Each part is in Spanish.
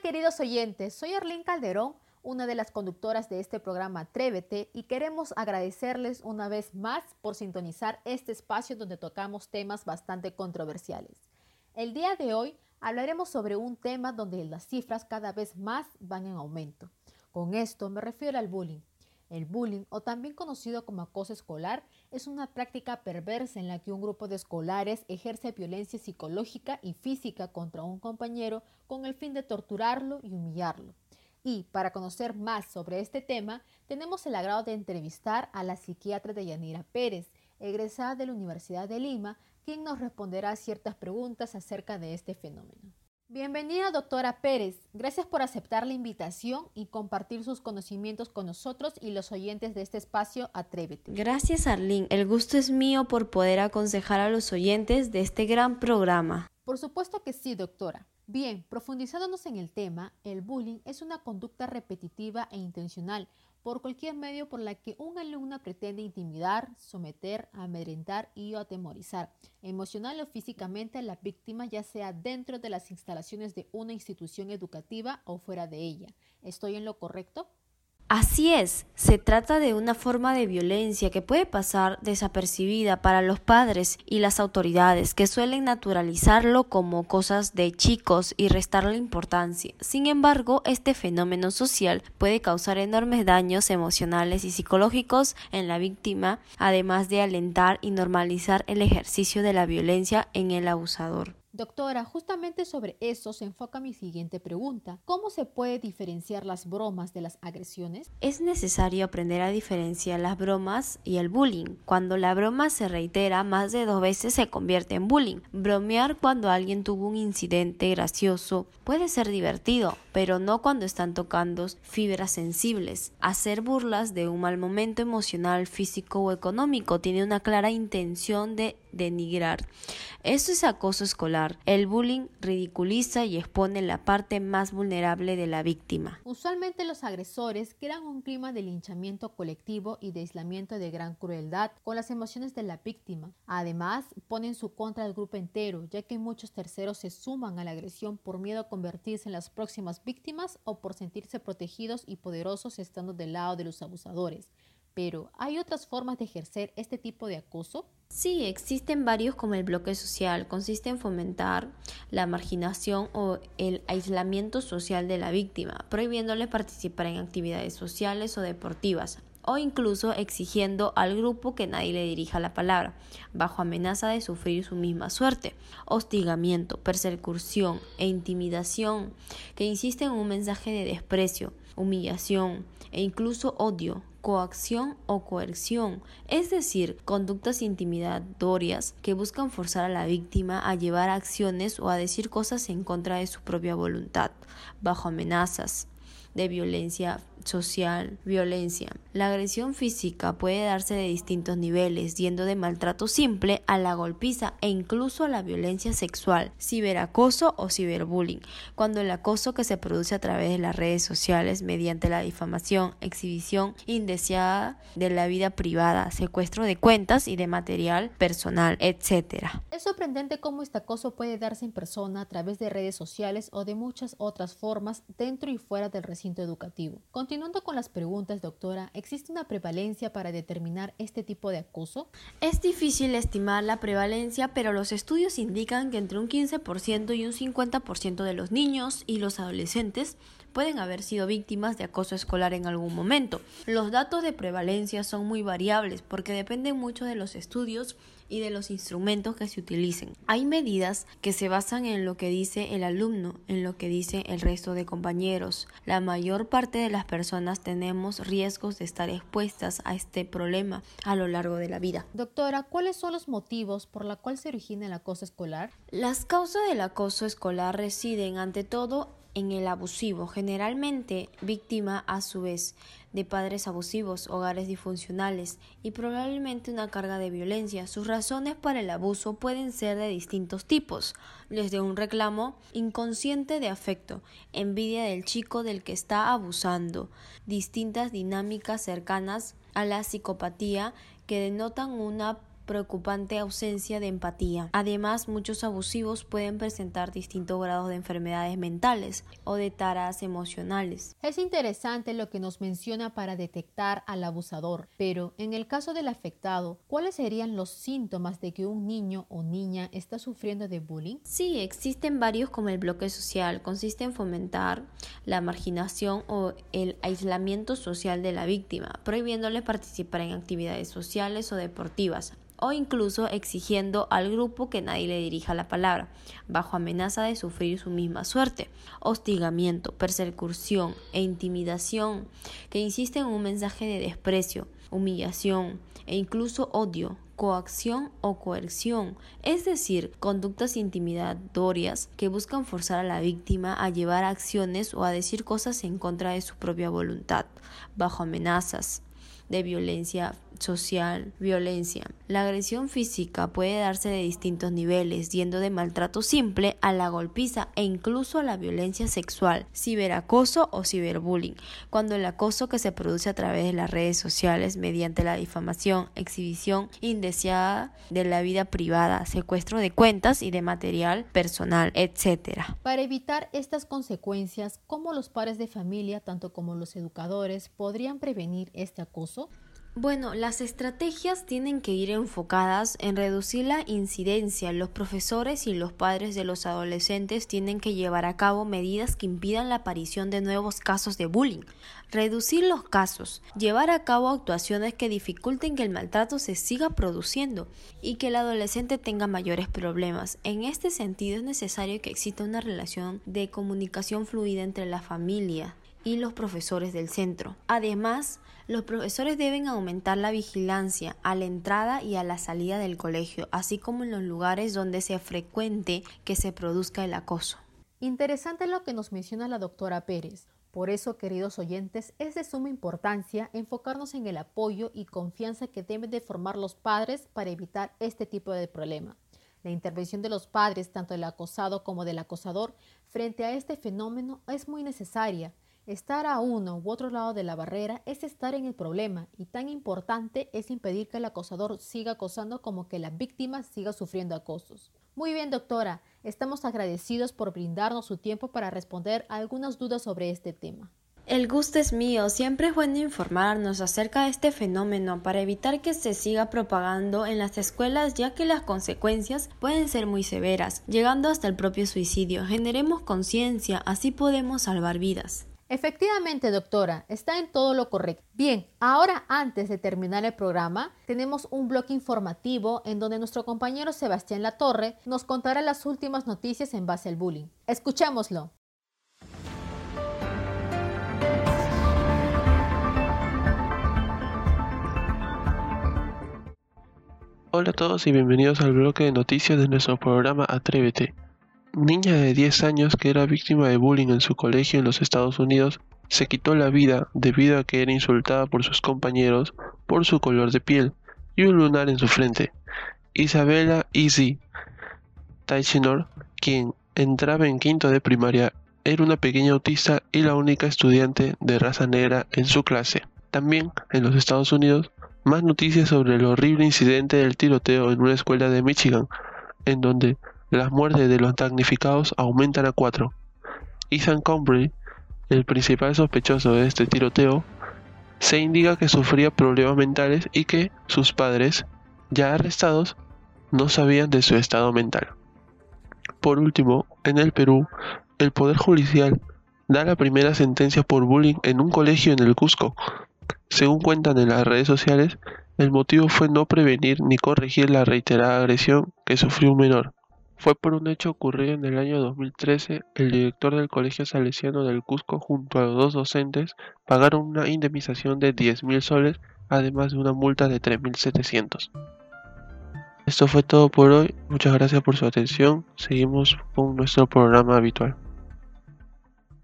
queridos oyentes, soy Arlene Calderón, una de las conductoras de este programa Atrévete y queremos agradecerles una vez más por sintonizar este espacio donde tocamos temas bastante controversiales. El día de hoy hablaremos sobre un tema donde las cifras cada vez más van en aumento. Con esto me refiero al bullying. El bullying, o también conocido como acoso escolar, es una práctica perversa en la que un grupo de escolares ejerce violencia psicológica y física contra un compañero con el fin de torturarlo y humillarlo. Y para conocer más sobre este tema, tenemos el agrado de entrevistar a la psiquiatra de Yanira Pérez, egresada de la Universidad de Lima, quien nos responderá ciertas preguntas acerca de este fenómeno. Bienvenida, doctora Pérez. Gracias por aceptar la invitación y compartir sus conocimientos con nosotros y los oyentes de este espacio Atrévete. Gracias, Arlene. El gusto es mío por poder aconsejar a los oyentes de este gran programa. Por supuesto que sí, doctora. Bien, profundizándonos en el tema, el bullying es una conducta repetitiva e intencional por cualquier medio por la que un alumno pretende intimidar, someter, amedrentar y atemorizar emocional o físicamente a la víctima, ya sea dentro de las instalaciones de una institución educativa o fuera de ella. ¿Estoy en lo correcto? Así es, se trata de una forma de violencia que puede pasar desapercibida para los padres y las autoridades que suelen naturalizarlo como cosas de chicos y restarle importancia. Sin embargo, este fenómeno social puede causar enormes daños emocionales y psicológicos en la víctima, además de alentar y normalizar el ejercicio de la violencia en el abusador. Doctora, justamente sobre eso se enfoca mi siguiente pregunta. ¿Cómo se puede diferenciar las bromas de las agresiones? Es necesario aprender a diferenciar las bromas y el bullying. Cuando la broma se reitera más de dos veces se convierte en bullying. Bromear cuando alguien tuvo un incidente gracioso puede ser divertido, pero no cuando están tocando fibras sensibles. Hacer burlas de un mal momento emocional, físico o económico tiene una clara intención de denigrar. Eso es acoso escolar. El bullying ridiculiza y expone la parte más vulnerable de la víctima. Usualmente los agresores crean un clima de linchamiento colectivo y de aislamiento de gran crueldad con las emociones de la víctima. Además, ponen su contra al grupo entero, ya que muchos terceros se suman a la agresión por miedo a convertirse en las próximas víctimas o por sentirse protegidos y poderosos estando del lado de los abusadores. Pero, ¿hay otras formas de ejercer este tipo de acoso? Sí, existen varios como el bloque social. Consiste en fomentar la marginación o el aislamiento social de la víctima, prohibiéndole participar en actividades sociales o deportivas, o incluso exigiendo al grupo que nadie le dirija la palabra, bajo amenaza de sufrir su misma suerte. Hostigamiento, persecución e intimidación que insiste en un mensaje de desprecio, humillación e incluso odio coacción o coerción, es decir, conductas intimidatorias que buscan forzar a la víctima a llevar acciones o a decir cosas en contra de su propia voluntad, bajo amenazas de violencia social, violencia. La agresión física puede darse de distintos niveles, yendo de maltrato simple a la golpiza e incluso a la violencia sexual, ciberacoso o ciberbullying, cuando el acoso que se produce a través de las redes sociales mediante la difamación, exhibición indeseada de la vida privada, secuestro de cuentas y de material personal, etc. Es sorprendente cómo este acoso puede darse en persona a través de redes sociales o de muchas otras formas dentro y fuera del recinto educativo. Continuando con las preguntas, doctora, ¿existe una prevalencia para determinar este tipo de acoso? Es difícil estimar la prevalencia, pero los estudios indican que entre un 15% y un 50% de los niños y los adolescentes pueden haber sido víctimas de acoso escolar en algún momento. Los datos de prevalencia son muy variables porque dependen mucho de los estudios y de los instrumentos que se utilicen. Hay medidas que se basan en lo que dice el alumno, en lo que dice el resto de compañeros. La mayor parte de las personas tenemos riesgos de estar expuestas a este problema a lo largo de la vida. Doctora, ¿cuáles son los motivos por los cuales se origina el acoso escolar? Las causas del acoso escolar residen ante todo en el abusivo, generalmente víctima a su vez de padres abusivos, hogares disfuncionales y probablemente una carga de violencia. Sus razones para el abuso pueden ser de distintos tipos, desde un reclamo inconsciente de afecto, envidia del chico del que está abusando, distintas dinámicas cercanas a la psicopatía que denotan una preocupante ausencia de empatía. Además, muchos abusivos pueden presentar distintos grados de enfermedades mentales o de taras emocionales. Es interesante lo que nos menciona para detectar al abusador, pero en el caso del afectado, ¿cuáles serían los síntomas de que un niño o niña está sufriendo de bullying? Sí, existen varios como el bloque social, consiste en fomentar la marginación o el aislamiento social de la víctima, prohibiéndole participar en actividades sociales o deportivas, o incluso exigiendo al grupo que nadie le dirija la palabra, bajo amenaza de sufrir su misma suerte. Hostigamiento, persecución e intimidación que insisten en un mensaje de desprecio, humillación e incluso odio, coacción o coerción, es decir, conductas intimidatorias que buscan forzar a la víctima a llevar acciones o a decir cosas en contra de su propia voluntad, bajo amenazas de violencia social, violencia. La agresión física puede darse de distintos niveles, yendo de maltrato simple a la golpiza e incluso a la violencia sexual, ciberacoso o ciberbullying, cuando el acoso que se produce a través de las redes sociales mediante la difamación, exhibición indeseada de la vida privada, secuestro de cuentas y de material personal, etc. Para evitar estas consecuencias, ¿cómo los padres de familia, tanto como los educadores, podrían prevenir este acoso? Bueno, las estrategias tienen que ir enfocadas en reducir la incidencia. Los profesores y los padres de los adolescentes tienen que llevar a cabo medidas que impidan la aparición de nuevos casos de bullying, reducir los casos, llevar a cabo actuaciones que dificulten que el maltrato se siga produciendo y que el adolescente tenga mayores problemas. En este sentido es necesario que exista una relación de comunicación fluida entre la familia, y los profesores del centro. Además, los profesores deben aumentar la vigilancia a la entrada y a la salida del colegio, así como en los lugares donde sea frecuente que se produzca el acoso. Interesante lo que nos menciona la doctora Pérez. Por eso, queridos oyentes, es de suma importancia enfocarnos en el apoyo y confianza que deben de formar los padres para evitar este tipo de problema. La intervención de los padres, tanto del acosado como del acosador, frente a este fenómeno es muy necesaria, Estar a uno u otro lado de la barrera es estar en el problema y tan importante es impedir que el acosador siga acosando como que la víctima siga sufriendo acosos. Muy bien, doctora, estamos agradecidos por brindarnos su tiempo para responder a algunas dudas sobre este tema. El gusto es mío, siempre es bueno informarnos acerca de este fenómeno para evitar que se siga propagando en las escuelas ya que las consecuencias pueden ser muy severas, llegando hasta el propio suicidio. Generemos conciencia, así podemos salvar vidas. Efectivamente, doctora, está en todo lo correcto. Bien, ahora antes de terminar el programa, tenemos un bloque informativo en donde nuestro compañero Sebastián Latorre nos contará las últimas noticias en base al bullying. Escuchémoslo. Hola a todos y bienvenidos al bloque de noticias de nuestro programa Atrévete niña de 10 años que era víctima de bullying en su colegio en los Estados Unidos se quitó la vida debido a que era insultada por sus compañeros por su color de piel y un lunar en su frente. Isabella Easy Taichinor, quien entraba en quinto de primaria, era una pequeña autista y la única estudiante de raza negra en su clase. También en los Estados Unidos, más noticias sobre el horrible incidente del tiroteo en una escuela de Michigan, en donde las muertes de los damnificados aumentan a cuatro. Ethan Combry, el principal sospechoso de este tiroteo, se indica que sufría problemas mentales y que sus padres, ya arrestados, no sabían de su estado mental. Por último, en el Perú, el Poder Judicial da la primera sentencia por bullying en un colegio en el Cusco. Según cuentan en las redes sociales, el motivo fue no prevenir ni corregir la reiterada agresión que sufrió un menor. Fue por un hecho ocurrido en el año 2013, el director del Colegio Salesiano del Cusco junto a los dos docentes pagaron una indemnización de 10.000 soles, además de una multa de 3.700. Esto fue todo por hoy, muchas gracias por su atención, seguimos con nuestro programa habitual.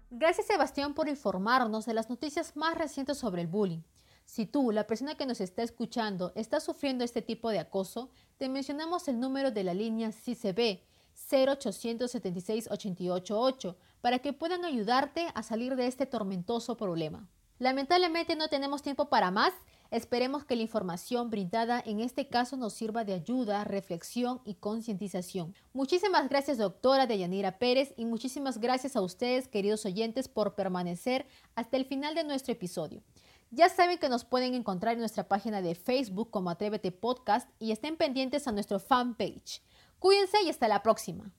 Gracias Sebastián por informarnos de las noticias más recientes sobre el bullying. Si tú, la persona que nos está escuchando, está sufriendo este tipo de acoso, te mencionamos el número de la línea CCB 0876 888 para que puedan ayudarte a salir de este tormentoso problema. Lamentablemente no tenemos tiempo para más. Esperemos que la información brindada en este caso nos sirva de ayuda, reflexión y concientización. Muchísimas gracias doctora Deyanira Pérez y muchísimas gracias a ustedes queridos oyentes por permanecer hasta el final de nuestro episodio. Ya saben que nos pueden encontrar en nuestra página de Facebook como Atrévete Podcast y estén pendientes a nuestro fanpage. Cuídense y hasta la próxima.